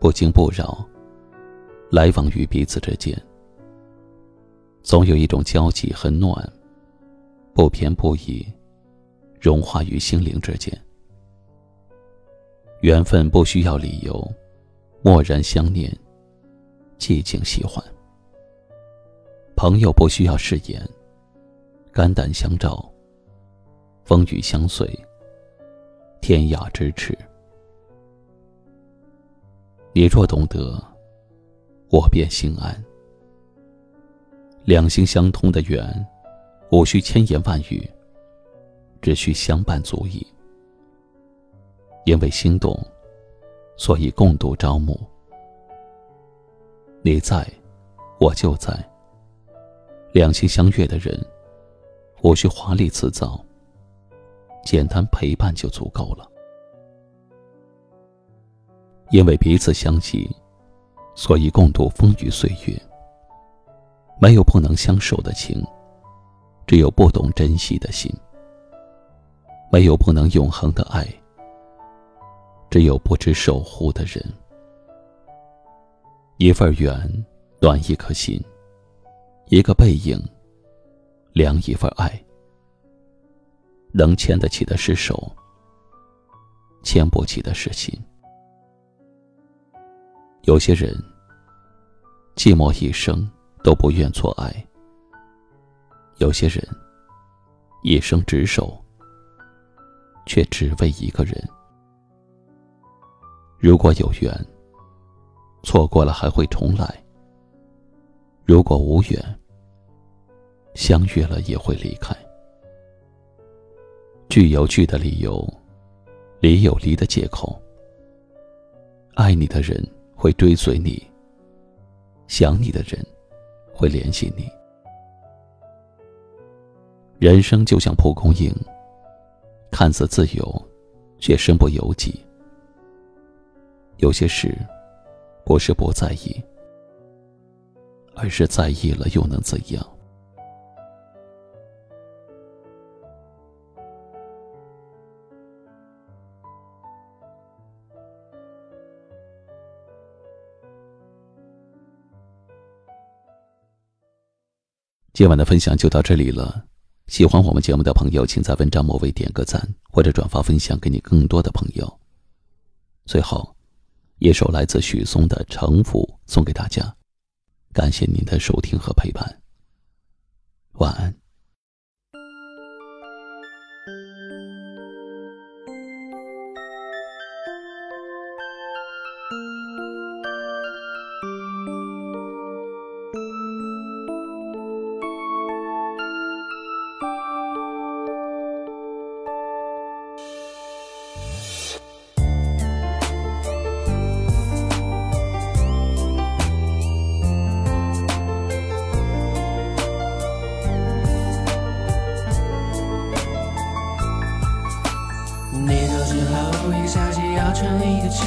不惊不扰，来往于彼此之间，总有一种交集很暖，不偏不倚，融化于心灵之间。缘分不需要理由，默然相念，寂静喜欢。朋友不需要誓言，肝胆相照，风雨相随，天涯咫尺。你若懂得，我便心安。两心相通的缘，无需千言万语，只需相伴足矣。因为心动，所以共度朝暮。你在，我就在。两心相悦的人，无需华丽辞藻，简单陪伴就足够了。因为彼此相惜，所以共度风雨岁月。没有不能相守的情，只有不懂珍惜的心；没有不能永恒的爱，只有不知守护的人。一份缘，暖一颗心；一个背影，凉一份爱。能牵得起的是手，牵不起的是心。有些人，寂寞一生都不愿错爱；有些人，一生执手，却只为一个人。如果有缘，错过了还会重来；如果无缘，相遇了也会离开。聚有聚的理由，离有离的借口。爱你的人。会追随你，想你的人会联系你。人生就像蒲公英，看似自由，却身不由己。有些事，不是不在意，而是在意了又能怎样？今晚的分享就到这里了。喜欢我们节目的朋友，请在文章末尾点个赞，或者转发分享给你更多的朋友。最后，一首来自许嵩的《城府》送给大家，感谢您的收听和陪伴。晚安。你的秋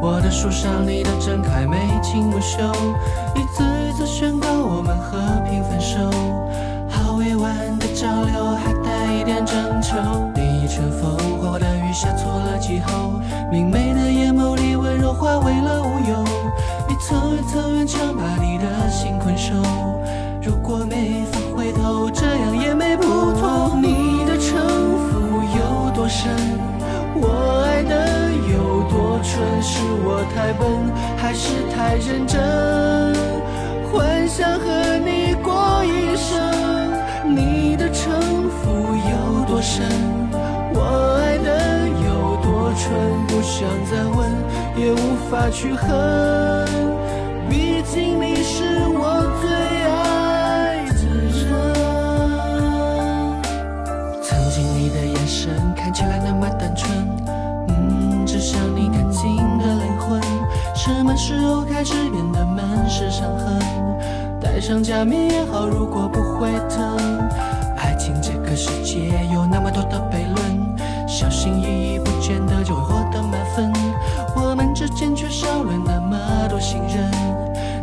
我的树上，你的正开，眉清目秀，一字一字宣告我们和平分手。好委婉的交流，还带一点征求。你一阵风，火的雨下错了季候。明媚的眼眸里温柔化为了乌有，一层一层围墙把你的心困守。如果没太笨，还是太认真？幻想和你过一生，你的城府有多深？我爱的有多蠢？不想再问，也无法去恨，毕竟你是开始变得满是伤痕？戴上假面也好，如果不会疼。爱情这个世界有那么多的悖论，小心翼翼不见得就会获得满分。我们之间缺少了那么多信任，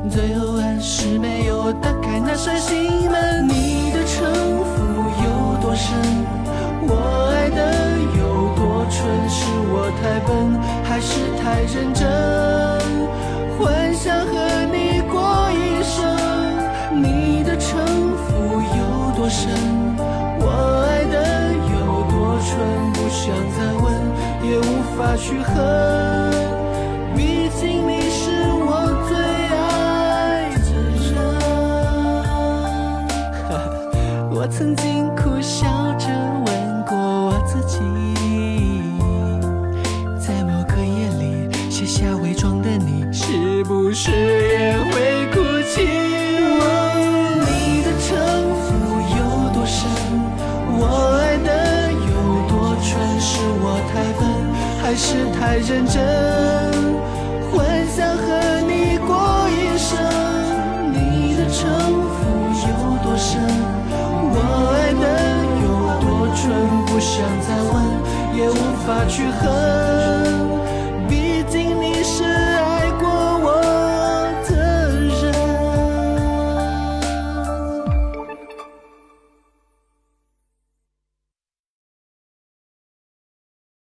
最后还是没有打开那扇心门。你的城府有多深？我爱的有多蠢？是我太笨，还是太认真？幻想和你过一生，你的城府有多深？我爱的有多蠢？不想再问，也无法去恨。毕竟你是我最爱的人。我曾经苦笑着问过我自己，不是也会哭泣？你的城府有多深？我爱的有多蠢？是我太笨，还是太认真？幻想和你过一生，你的城府有多深？我爱的有多蠢？不想再问，也无法去恨。